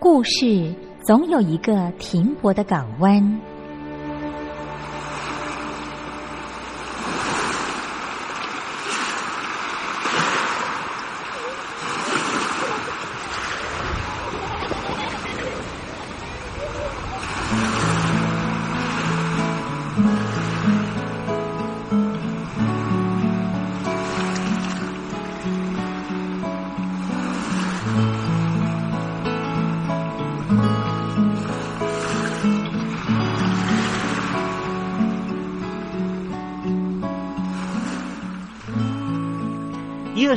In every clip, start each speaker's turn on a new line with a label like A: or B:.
A: 故事总有一个停泊的港湾。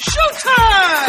B: Showtime!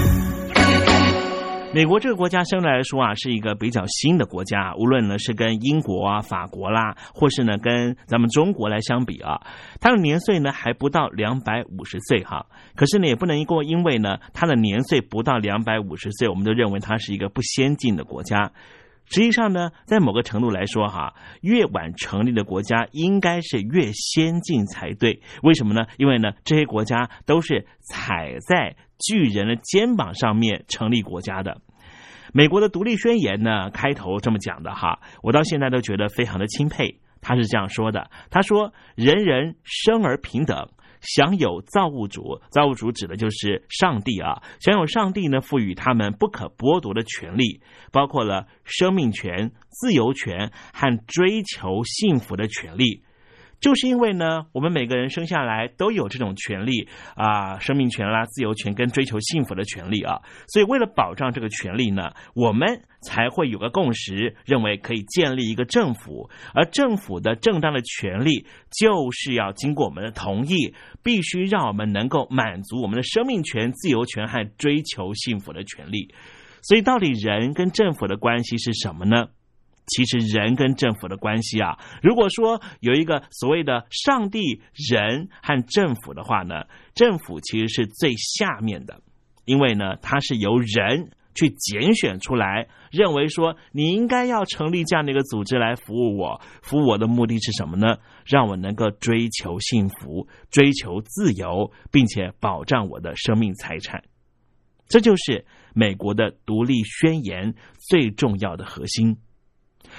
B: 美国这个国家相对来说啊，是一个比较新的国家。无论呢是跟英国啊、法国啦，或是呢跟咱们中国来相比啊，它的年岁呢还不到两百五十岁哈。可是呢，也不能够因为呢它的年岁不到两百五十岁，我们都认为它是一个不先进的国家。实际上呢，在某个程度来说哈，越晚成立的国家应该是越先进才对。为什么呢？因为呢这些国家都是踩在。巨人的肩膀上面成立国家的，美国的独立宣言呢，开头这么讲的哈，我到现在都觉得非常的钦佩。他是这样说的：他说，人人生而平等，享有造物主，造物主指的就是上帝啊，享有上帝呢赋予他们不可剥夺的权利，包括了生命权、自由权和追求幸福的权利。就是因为呢，我们每个人生下来都有这种权利啊，生命权啦、自由权跟追求幸福的权利啊，所以为了保障这个权利呢，我们才会有个共识，认为可以建立一个政府，而政府的正当的权利就是要经过我们的同意，必须让我们能够满足我们的生命权、自由权和追求幸福的权利。所以，到底人跟政府的关系是什么呢？其实人跟政府的关系啊，如果说有一个所谓的上帝、人和政府的话呢，政府其实是最下面的，因为呢，它是由人去拣选出来，认为说你应该要成立这样的一个组织来服务我，服务我的目的是什么呢？让我能够追求幸福、追求自由，并且保障我的生命财产。这就是美国的独立宣言最重要的核心。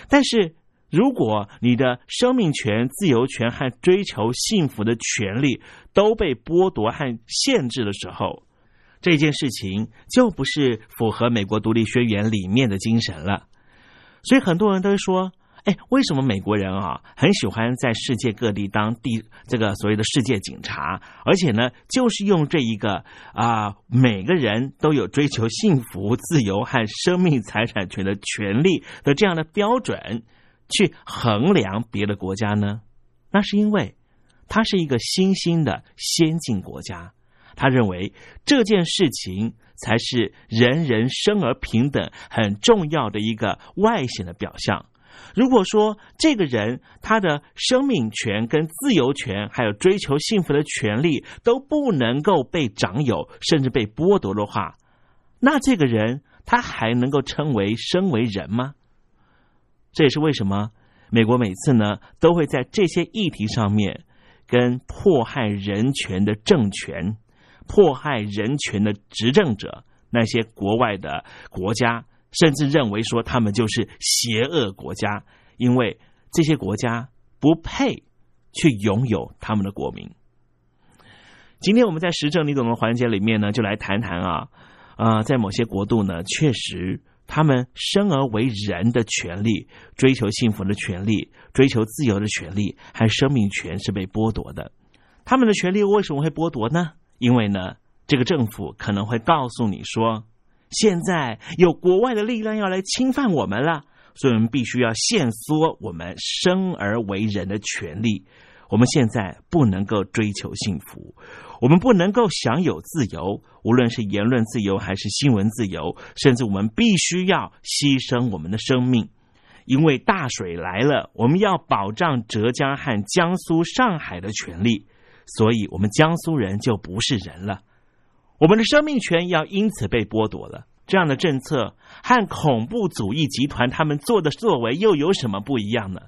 B: 但是，如果你的生命权、自由权和追求幸福的权利都被剥夺和限制的时候，这件事情就不是符合美国独立宣言里面的精神了。所以，很多人都说：“哎，为什么美国人啊很喜欢在世界各地当地这个所谓的世界警察？而且呢，就是用这一个啊，每个人都有追求幸福、自由和生命财产权的权利的这样的标准去衡量别的国家呢？那是因为它是一个新兴的先进国家，他认为这件事情。”才是人人生而平等很重要的一个外显的表象。如果说这个人他的生命权、跟自由权，还有追求幸福的权利都不能够被掌有，甚至被剥夺的话，那这个人他还能够称为身为人吗？这也是为什么美国每次呢都会在这些议题上面跟迫害人权的政权。迫害人权的执政者，那些国外的国家，甚至认为说他们就是邪恶国家，因为这些国家不配去拥有他们的国民。今天我们在实证你懂的环节里面呢，就来谈谈啊啊，在某些国度呢，确实他们生而为人的权利、追求幸福的权利、追求自由的权利和生命权是被剥夺的。他们的权利为什么会剥夺呢？因为呢，这个政府可能会告诉你说，现在有国外的力量要来侵犯我们了，所以我们必须要限缩我们生而为人的权利。我们现在不能够追求幸福，我们不能够享有自由，无论是言论自由还是新闻自由，甚至我们必须要牺牲我们的生命，因为大水来了，我们要保障浙江和江苏、上海的权利。所以，我们江苏人就不是人了，我们的生命权要因此被剥夺了。这样的政策和恐怖主义集团他们做的作为又有什么不一样呢？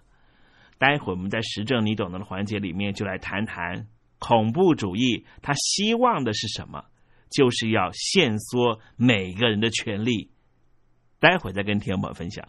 B: 待会儿我们在实证你懂得的环节里面就来谈谈
C: 恐怖主义他希望的是什么？就是要限缩每个人的权利。待会再跟听众朋友分享。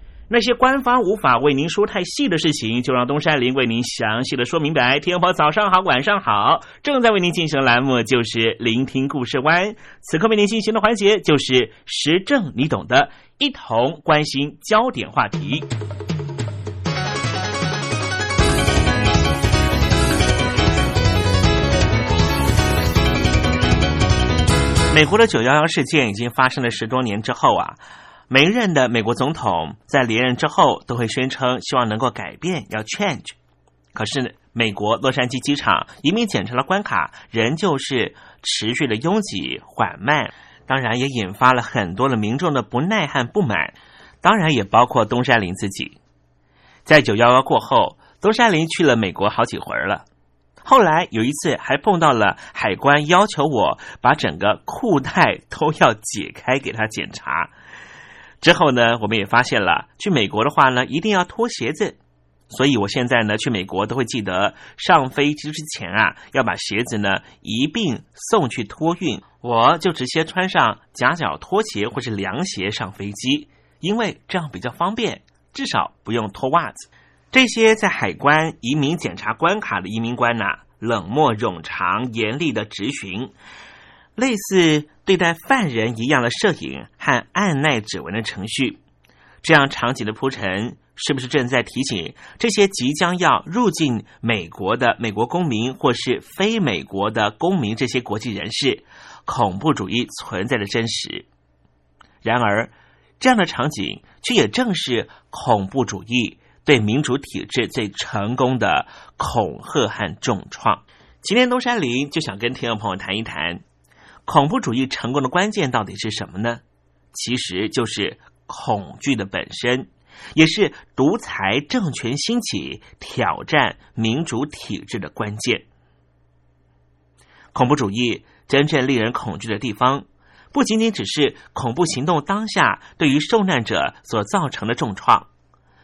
C: 那些官方无法为您说太细的事情，就让东山林为您详细的说明白。天婆早上好，晚上好，正在为您进行的栏目就是聆听故事湾。此刻为您进行的环节就是时政，你懂的，一同关心焦点话题。美国的九幺幺事件已经发生了十多年之后啊。每任的美国总统在连任之后，都会宣称希望能够改变，要 change。可是，美国洛杉矶机场移民检查的关卡仍旧是持续的拥挤缓慢，当然也引发了很多的民众的不耐和不满，当然也包括东山林自己。在九幺幺过后，东山林去了美国好几回了，后来有一次还碰到了海关要求我把整个裤带都要解开给他检查。之后呢，我们也发现了，去美国的话呢，一定要脱鞋子。所以我现在呢，去美国都会记得上飞机之前啊，要把鞋子呢一并送去托运。我就直接穿上夹脚拖鞋或是凉鞋上飞机，因为这样比较方便，至少不用脱袜子。这些在海关移民检查关卡的移民官呐，冷漠冗长、严厉的质询。类似对待犯人一样的摄影和按耐指纹的程序，这样场景的铺陈，是不是正在提醒这些即将要入境美国的美国公民或是非美国的公民这些国际人士，恐怖主义存在的真实？然而，这样的场景却也正是恐怖主义对民主体制最成功的恐吓和重创。今天东山林就想跟听众朋友谈一谈。恐怖主义成功的关键到底是什么呢？其实就是恐惧的本身，也是独裁政权兴起、挑战民主体制的关键。恐怖主义真正令人恐惧的地方，不仅仅只是恐怖行动当下对于受难者所造成的重创，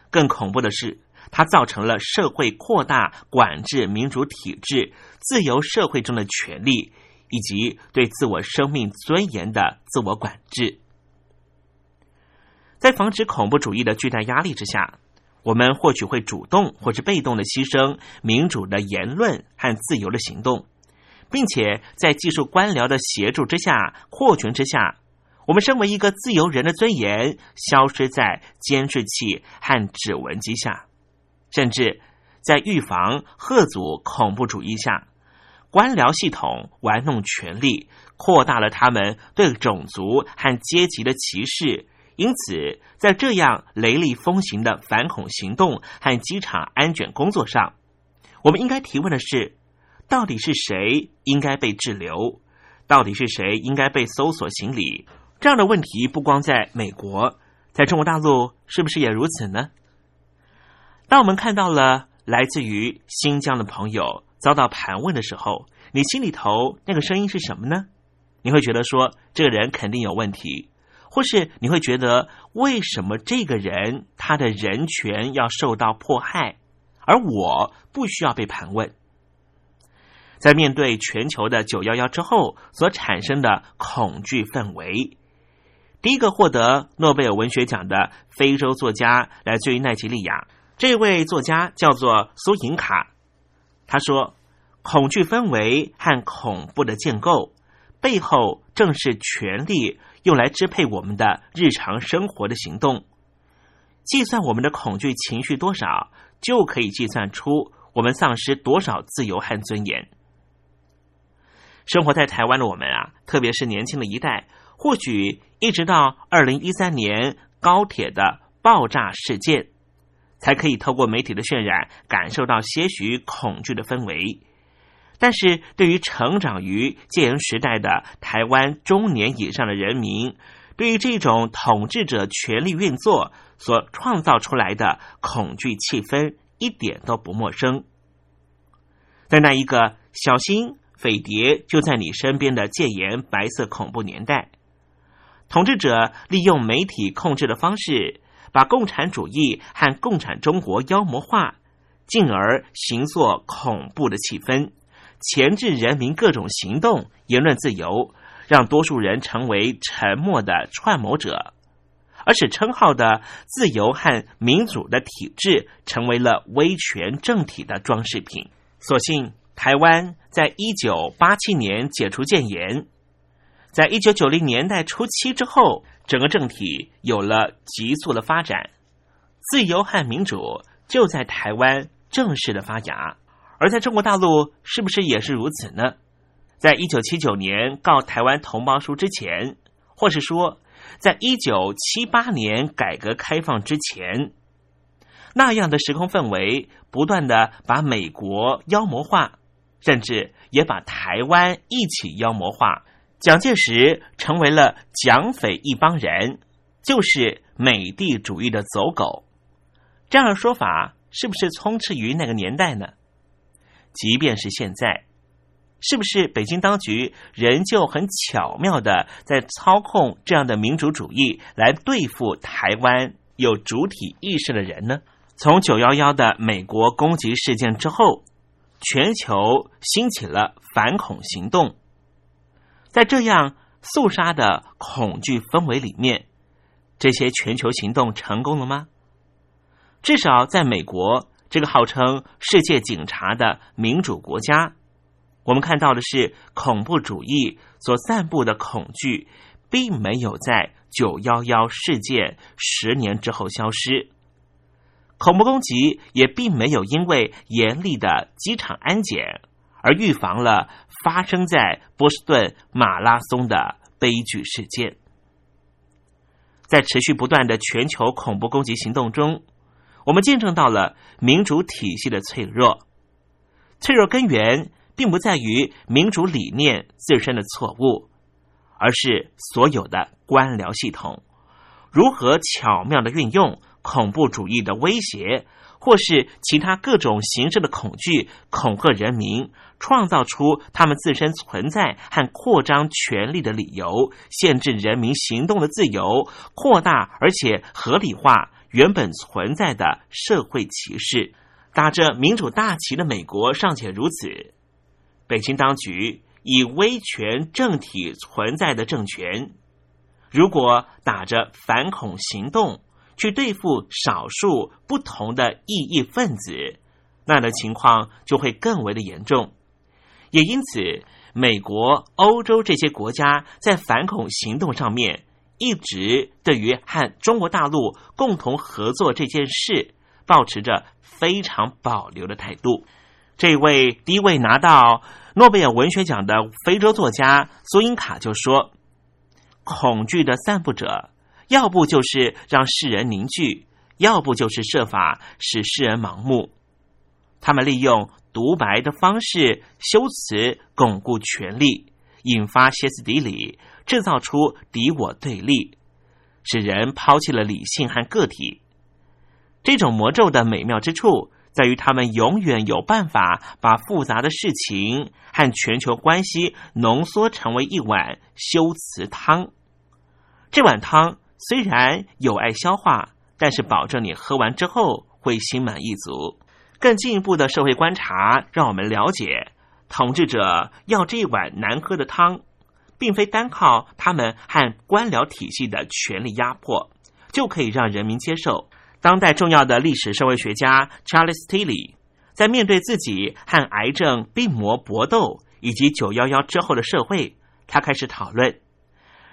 C: 更恐怖的是，它造成了社会扩大管制民主体制、自由社会中的权利。以及对自我生命尊严的自我管制，在防止恐怖主义的巨大压力之下，我们或许会主动或是被动的牺牲民主的言论和自由的行动，并且在技术官僚的协助之下、扩权之下，我们身为一个自由人的尊严消失在监视器和指纹机下，甚至在预防、贺阻恐怖主义下。官僚系统玩弄权力，扩大了他们对种族和阶级的歧视，因此，在这样雷厉风行的反恐行动和机场安检工作上，我们应该提问的是：到底是谁应该被滞留？到底是谁应该被搜索行李？这样的问题不光在美国，在中国大陆是不是也如此呢？当我们看到了来自于新疆的朋友遭到盘问的时候，你心里头那个声音是什么呢？你会觉得说这个人肯定有问题。或是你会觉得，为什么这个人他的人权要受到迫害，而我不需要被盘问？在面对全球的九幺幺之后所产生的恐惧氛围，第一个获得诺贝尔文学奖的非洲作家来自于奈及利亚，这位作家叫做苏银卡，他说：“恐惧氛围和恐怖的建构背后，正是权力。”用来支配我们的日常生活的行动，计算我们的恐惧情绪多少，就可以计算出我们丧失多少自由和尊严。生活在台湾的我们啊，特别是年轻的一代，或许一直到二零一三年高铁的爆炸事件，才可以透过媒体的渲染，感受到些许恐惧的氛围。但是对于成长于戒严时代的台湾中年以上的人民，对于这种统治者权力运作所创造出来的恐惧气氛，一点都不陌生。在那一个小心匪谍就在你身边的戒严白色恐怖年代，统治者利用媒体控制的方式，把共产主义和共产中国妖魔化，进而形作恐怖的气氛。钳制人民各种行动、言论自由，让多数人成为沉默的串谋者，而使称号的自由和民主的体制成为了威权政体的装饰品。所幸，台湾在一九八七年解除戒严，在一九九零年代初期之后，整个政体有了急速的发展，自由和民主就在台湾正式的发芽。而在中国大陆，是不是也是如此呢？在一九七九年告台湾同胞书之前，或是说，在一九七八年改革开放之前，那样的时空氛围，不断的把美国妖魔化，甚至也把台湾一起妖魔化。蒋介石成为了蒋匪一帮人，就是美帝主义的走狗。这样的说法，是不是充斥于那个年代呢？即便是现在，是不是北京当局仍旧很巧妙的在操控这样的民主主义来对付台湾有主体意识的人呢？从九幺幺的美国攻击事件之后，全球兴起了反恐行动，在这样肃杀的恐惧氛围里面，这些全球行动成功了吗？至少在美国。这个号称世界警察的民主国家，我们看到的是恐怖主义所散布的恐惧，并没有在九幺幺事件十年之后消失。恐怖攻击也并没有因为严厉的机场安检而预防了发生在波士顿马拉松的悲剧事件。在持续不断的全球恐怖攻击行动中。我们见证到了民主体系的脆弱，脆弱根源并不在于民主理念自身的错误，而是所有的官僚系统如何巧妙的运用恐怖主义的威胁，或是其他各种形式的恐惧，恐吓人民，创造出他们自身存在和扩张权力的理由，限制人民行动的自由，扩大而且合理化。原本存在的社会歧视，打着民主大旗的美国尚且如此，北京当局以威权政体存在的政权，如果打着反恐行动去对付少数不同的异议分子，那的情况就会更为的严重。也因此，美国、欧洲这些国家在反恐行动上面。一直对于和中国大陆共同合作这件事，保持着非常保留的态度。这位第一位拿到诺贝尔文学奖的非洲作家苏英卡就说：“恐惧的散布者要不就是让世人凝聚，要不就是设法使世人盲目。他们利用独白的方式修辞巩固权力，引发歇斯底里，制造出敌我对立，使人抛弃了理性和个体。这种魔咒的美妙之处。在于他们永远有办法把复杂的事情和全球关系浓缩成为一碗修辞汤。这碗汤虽然有碍消化，但是保证你喝完之后会心满意足。更进一步的社会观察让我们了解，统治者要这一碗难喝的汤，并非单靠他们和官僚体系的权力压迫就可以让人民接受。当代重要的历史社会学家 Charles Tilly 在面对自己和癌症病魔搏斗，以及九幺幺之后的社会，他开始讨论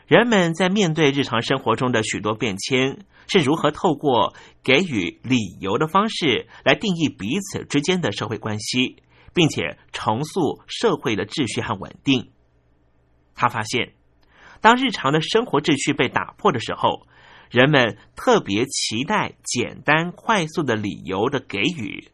C: 人们在面对日常生活中的许多变迁，是如何透过给予理由的方式来定义彼此之间的社会关系，并且重塑社会的秩序和稳定。他发现，当日常的生活秩序被打破的时候，人们特别期待简单快速的理由的给予。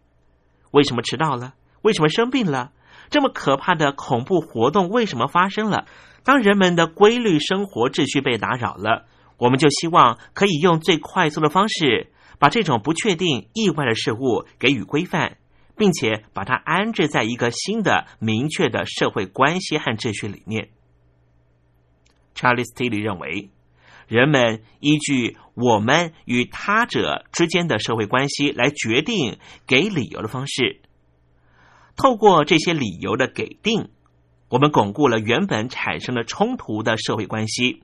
C: 为什么迟到了？为什么生病了？这么可怕的恐怖活动为什么发生了？当人们的规律生活秩序被打扰了，我们就希望可以用最快速的方式，把这种不确定、意外的事物给予规范，并且把它安置在一个新的、明确的社会关系和秩序里面。查理斯·蒂利认为。人们依据我们与他者之间的社会关系来决定给理由的方式。透过这些理由的给定，我们巩固了原本产生了冲突的社会关系。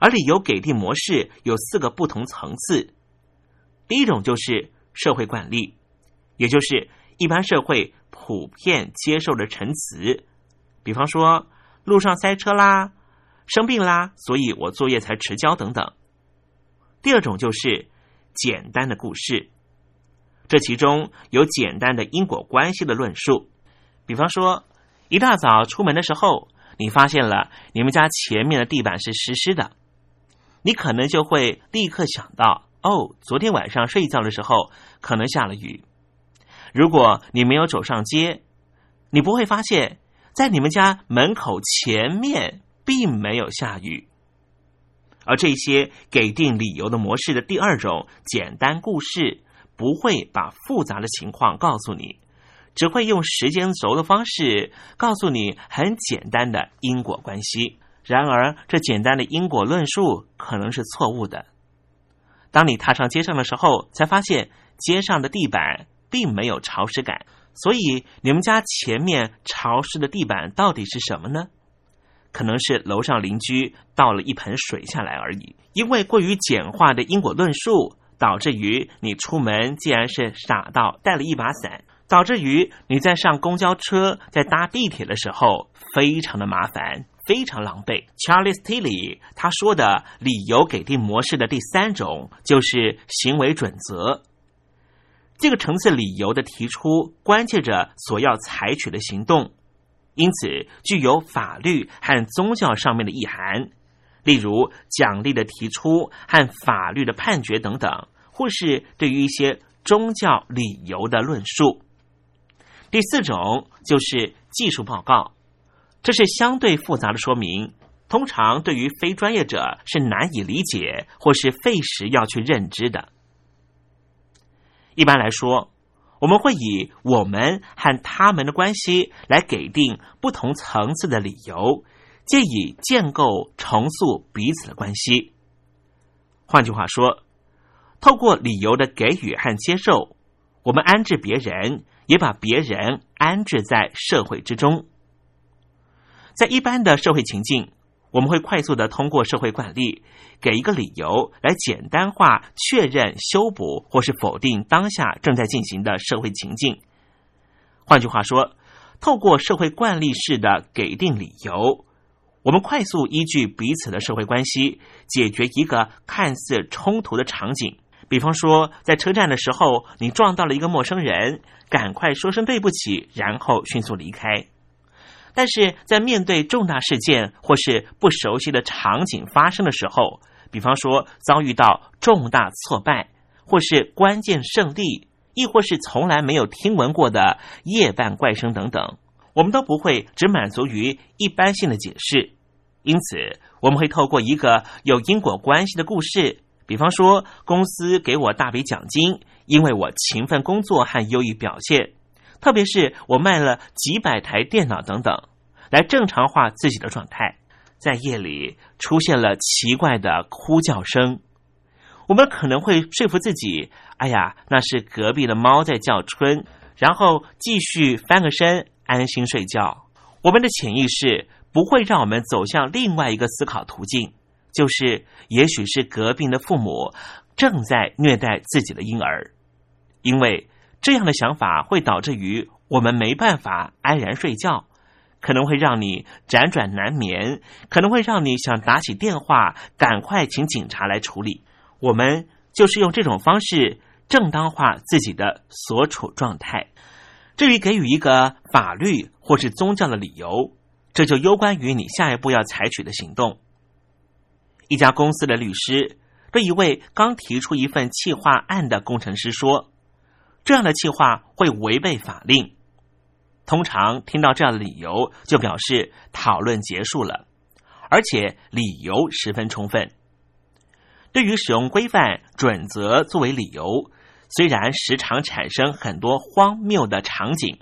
C: 而理由给定模式有四个不同层次。第一种就是社会惯例，也就是一般社会普遍接受的陈词，比方说路上塞车啦。生病啦，所以我作业才迟交等等。第二种就是简单的故事，这其中有简单的因果关系的论述。比方说，一大早出门的时候，你发现了你们家前面的地板是湿湿的，你可能就会立刻想到：哦，昨天晚上睡觉的时候可能下了雨。如果你没有走上街，你不会发现，在你们家门口前面。并没有下雨，而这些给定理由的模式的第二种简单故事，不会把复杂的情况告诉你，只会用时间轴的方式告诉你很简单的因果关系。然而，这简单的因果论述可能是错误的。当你踏上街上的时候，才发现街上的地板并没有潮湿感，所以你们家前面潮湿的地板到底是什么呢？可能是楼上邻居倒了一盆水下来而已。因为过于简化的因果论述，导致于你出门既然是傻到带了一把伞，导致于你在上公交车、在搭地铁的时候非常的麻烦，非常狼狈。Charles Tilly 他说的理由给定模式的第三种就是行为准则。这个层次理由的提出，关切着所要采取的行动。因此，具有法律和宗教上面的意涵，例如奖励的提出和法律的判决等等，或是对于一些宗教理由的论述。第四种就是技术报告，这是相对复杂的说明，通常对于非专业者是难以理解或是费时要去认知的。一般来说。我们会以我们和他们的关系来给定不同层次的理由，借以建构重塑彼此的关系。换句话说，透过理由的给予和接受，我们安置别人，也把别人安置在社会之中。在一般的社会情境。我们会快速的通过社会惯例，给一个理由来简单化确认、修补或是否定当下正在进行的社会情境。换句话说，透过社会惯例式的给定理由，我们快速依据彼此的社会关系，解决一个看似冲突的场景。比方说，在车站的时候，你撞到了一个陌生人，赶快说声对不起，然后迅速离开。但是在面对重大事件或是不熟悉的场景发生的时候，比方说遭遇到重大挫败，或是关键胜利，亦或是从来没有听闻过的夜半怪声等等，我们都不会只满足于一般性的解释。因此，我们会透过一个有因果关系的故事，比方说公司给我大笔奖金，因为我勤奋工作和优异表现，特别是我卖了几百台电脑等等，来正常化自己的状态。在夜里出现了奇怪的哭叫声，我们可能会说服自己：“哎呀，那是隔壁的猫在叫春。”然后继续翻个身，安心睡觉。我们的潜意识。不会让我们走向另外一个思考途径，就是也许是隔壁的父母正在虐待自己的婴儿，因为这样的想法会导致于我们没办法安然睡觉，可能会让你辗转难眠，可能会让你想打起电话赶快请警察来处理。我们就是用这种方式正当化自己的所处状态。至于给予一个法律或是宗教的理由。这就攸关于你下一步要采取的行动。一家公司的律师对一位刚提出一份企划案的工程师说：“这样的企划会违背法令。”通常听到这样的理由，就表示讨论结束了，而且理由十分充分。对于使用规范准则作为理由，虽然时常产生很多荒谬的场景，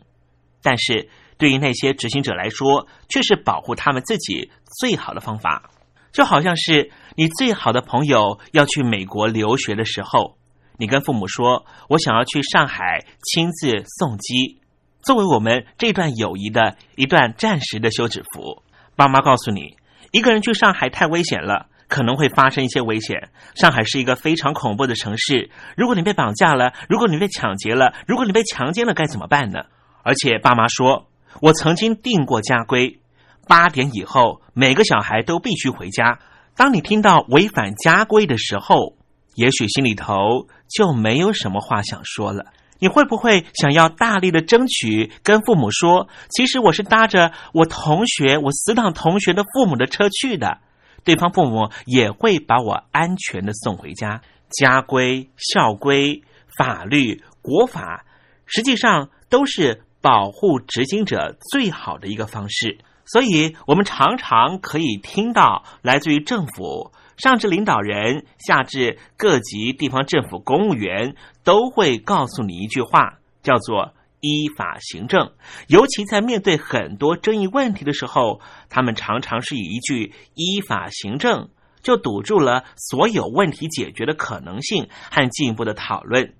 C: 但是。对于那些执行者来说，却是保护他们自己最好的方法。就好像是你最好的朋友要去美国留学的时候，你跟父母说：“我想要去上海亲自送机，作为我们这段友谊的一段暂时的休止符。”爸妈告诉你，一个人去上海太危险了，可能会发生一些危险。上海是一个非常恐怖的城市，如果你被绑架了，如果你被抢劫了，如果你被强奸了，该怎么办呢？而且爸妈说。我曾经定过家规，八点以后每个小孩都必须回家。当你听到违反家规的时候，也许心里头就没有什么话想说了。你会不会想要大力的争取，跟父母说，其实我是搭着我同学、我死党同学的父母的车去的，对方父母也会把我安全的送回家。家规、校规、法律、国法，实际上都是。保护执行者最好的一个方式，所以我们常常可以听到来自于政府上至领导人，下至各级地方政府公务员，都会告诉你一句话，叫做“依法行政”。尤其在面对很多争议问题的时候，他们常常是以一句“依法行政”就堵住了所有问题解决的可能性和进一步的讨论。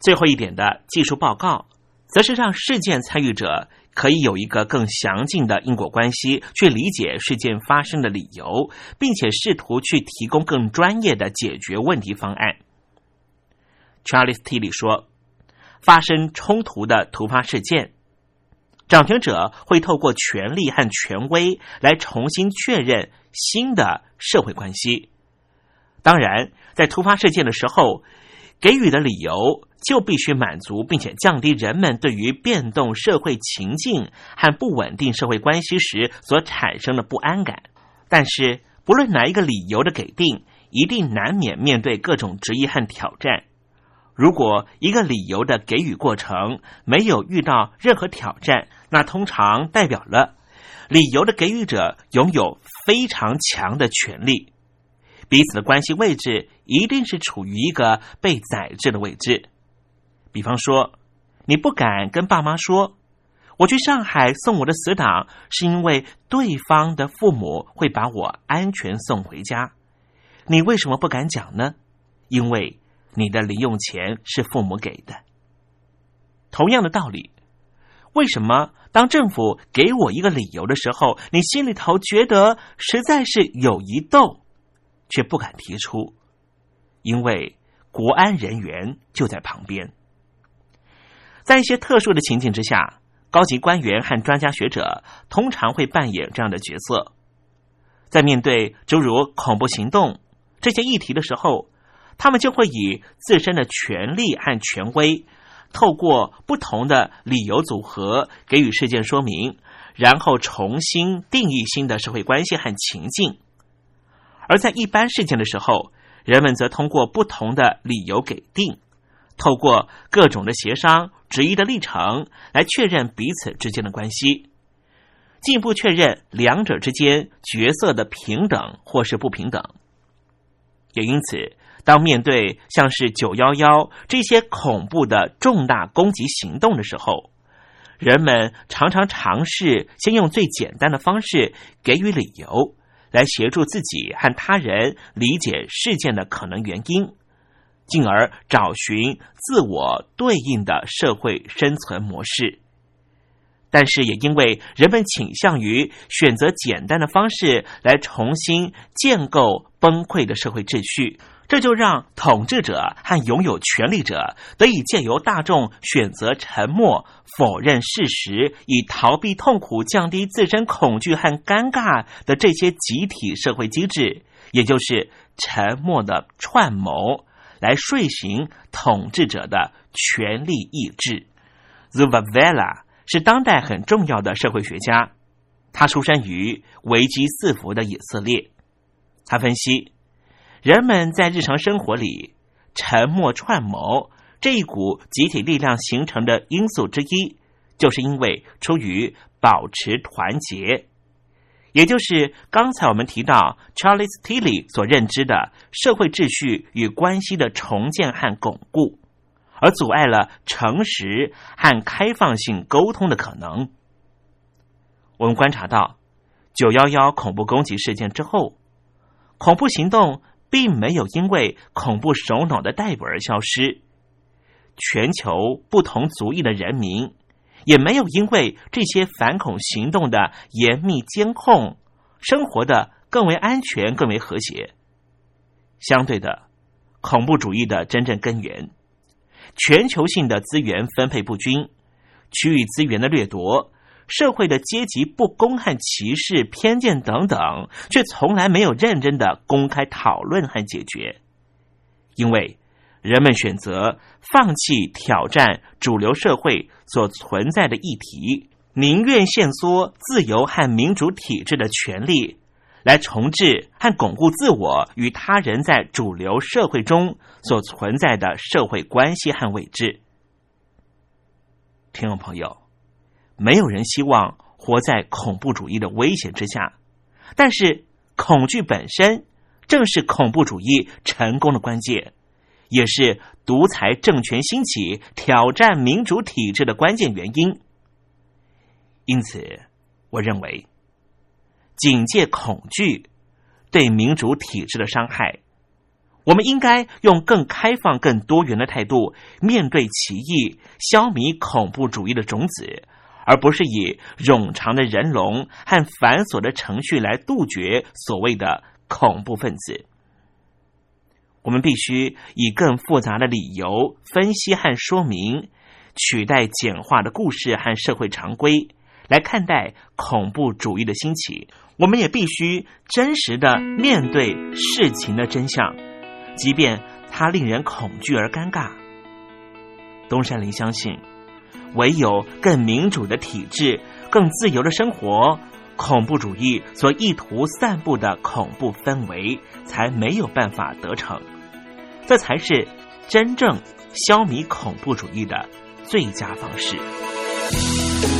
C: 最后一点的技术报告。则是让事件参与者可以有一个更详尽的因果关系，去理解事件发生的理由，并且试图去提供更专业的解决问题方案。Charles T. 里说，发生冲突的突发事件，掌权者会透过权力和权威来重新确认新的社会关系。当然，在突发事件的时候，给予的理由。就必须满足，并且降低人们对于变动社会情境和不稳定社会关系时所产生的不安感。但是，不论哪一个理由的给定，一定难免面对各种质疑和挑战。如果一个理由的给予过程没有遇到任何挑战，那通常代表了理由的给予者拥有非常强的权利，彼此的关系位置一定是处于一个被宰制的位置。比方说，你不敢跟爸妈说，我去上海送我的死党，是因为对方的父母会把我安全送回家。你为什么不敢讲呢？因为你的零用钱是父母给的。同样的道理，为什么当政府给我一个理由的时候，你心里头觉得实在是有一逗，却不敢提出？因为国安人员就在旁边。在一些特殊的情景之下，高级官员和专家学者通常会扮演这样的角色。在面对诸如恐怖行动这些议题的时候，他们就会以自身的权力和权威，透过不同的理由组合给予事件说明，然后重新定义新的社会关系和情境。而在一般事件的时候，人们则通过不同的理由给定，透过各种的协商、质疑的历程来确认彼此之间的关系，进一步确认两者之间角色的平等或是不平等。也因此，当面对像是九幺幺这些恐怖的重大攻击行动的时候，人们常常尝试先用最简单的方式给予理由，来协助自己和他人理解事件的可能原因，进而找寻自我对应的社会生存模式。但是，也因为人们倾向于选择简单的方式来重新建构崩溃的社会秩序，这就让统治者和拥有权力者得以借由大众选择沉默、否认事实，以逃避痛苦、降低自身恐惧和尴尬的这些集体社会机制，也就是沉默的串谋，来睡醒统治者的权力意志。Zuvavela。是当代很重要的社会学家，他出生于危机四伏的以色列。他分析，人们在日常生活里沉默串谋这一股集体力量形成的因素之一，就是因为出于保持团结，也就是刚才我们提到 Charles Tilly 所认知的社会秩序与关系的重建和巩固。而阻碍了诚实和开放性沟通的可能。我们观察到，九幺幺恐怖攻击事件之后，恐怖行动并没有因为恐怖首脑的逮捕而消失，全球不同族裔的人民也没有因为这些反恐行动的严密监控，生活的更为安全、更为和谐。相对的，恐怖主义的真正根源。全球性的资源分配不均、区域资源的掠夺、社会的阶级不公和歧视、偏见等等，却从来没有认真的公开讨论和解决。因为人们选择放弃挑战主流社会所存在的议题，宁愿限缩自由和民主体制的权利。来重置和巩固自我与他人在主流社会中所存在的社会关系和位置。听众朋友，没有人希望活在恐怖主义的威胁之下，但是恐惧本身正是恐怖主义成功的关键，也是独裁政权兴起、挑战民主体制的关键原因。因此，我认为。警戒恐惧对民主体制的伤害，我们应该用更开放、更多元的态度面对歧义，消弭恐怖主义的种子，而不是以冗长的人龙和繁琐的程序来杜绝所谓的恐怖分子。我们必须以更复杂的理由分析和说明，取代简化的故事和社会常规来看待恐怖主义的兴起。我们也必须真实的面对事情的真相，即便它令人恐惧而尴尬。东山林相信，唯有更民主的体制、更自由的生活，恐怖主义所意图散布的恐怖氛围才没有办法得逞。这才是真正消弭恐怖主义的最佳方式。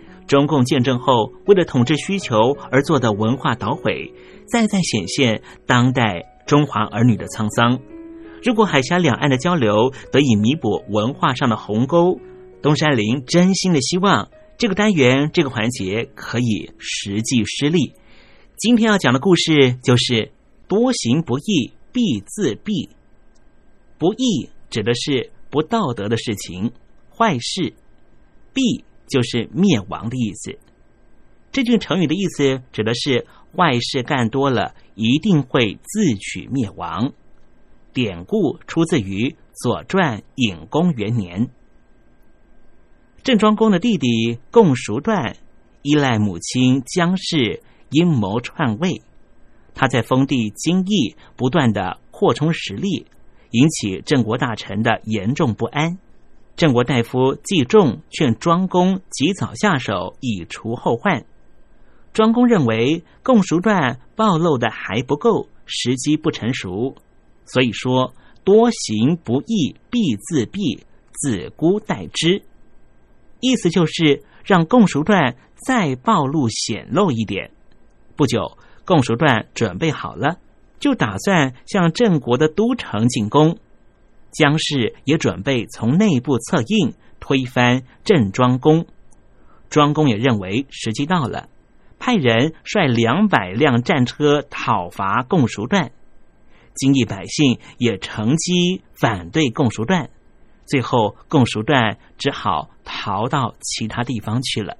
B: 中共建政后，为了统治需求而做的文化捣毁。再再显现当代中华儿女的沧桑。如果海峡两岸的交流得以弥补文化上的鸿沟，东山林真心的希望这个单元这个环节可以实际施力。今天要讲的故事就是“多行不义必自毙”。不义指的是不道德的事情、坏事；必就是灭亡的意思。这句成语的意思指的是。坏事干多了，一定会自取灭亡。典故出自于《左传》隐公元年。郑庄公的弟弟共叔段依赖母亲姜氏阴谋篡位，他在封地京邑不断的扩充实力，引起郑国大臣的严重不安。郑国大夫季仲劝庄公及早下手，以除后患。庄公认为共熟传暴露的还不够，时机不成熟，所以说多行不义必自毙，子姑待之。意思就是让共熟传再暴露显露一点。不久，共熟传准备好了，就打算向郑国的都城进攻。姜氏也准备从内部策应，推翻郑庄公。庄公也认为时机到了。派人率两百辆战车讨伐共熟段，京邑百姓也乘机反对共熟段，最后共熟段只好逃到其他地方去了。《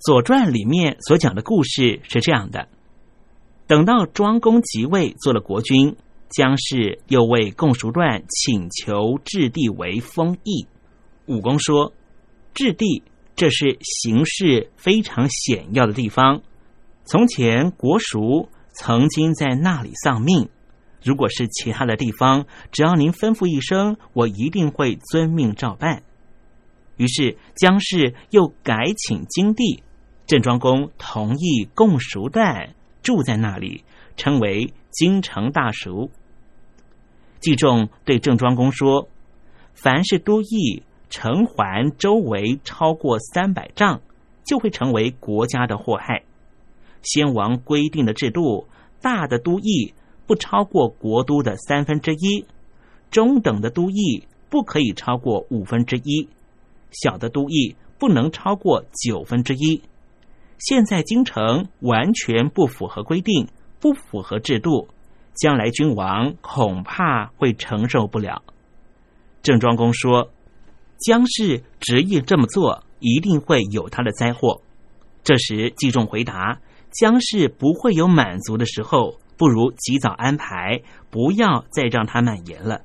B: 左传》里面所讲的故事是这样的：等到庄公即位做了国君，姜氏又为共熟段请求置地为封邑。武公说：“置地这是形势非常险要的地方。”从前国叔曾经在那里丧命，如果是其他的地方，只要您吩咐一声，我一定会遵命照办。于是姜氏又改请京地，郑庄公同意共熟段住在那里，称为京城大熟。季仲对郑庄公说：“凡是都邑城环周围超过三百丈，就会成为国家的祸害。”先王规定的制度，大的都邑不超过国都的三分之一，中等的都邑不可以超过五分之一，小的都邑不能超过九分之一。现在京城完全不符合规定，不符合制度，将来君王恐怕会承受不了。郑庄公说：“姜氏执意这么做，一定会有他的灾祸。”这时季仲回答。姜氏不会有满足的时候，不如及早安排，不要再让它蔓延了。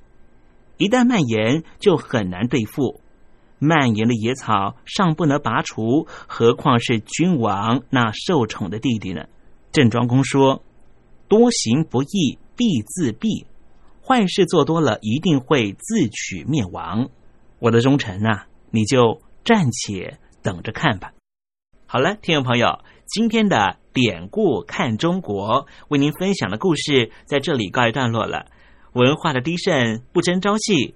B: 一旦蔓延，就很难对付。蔓延的野草尚不能拔除，何况是君王那受宠的弟弟呢？郑庄公说：“多行不义必自毙，坏事做多了一定会自取灭亡。”我的忠臣呐，你就暂且等着看吧。好了，听众朋友，今天的典故看中国为您分享的故事在这里告一段落了。文化的低渗不争朝气。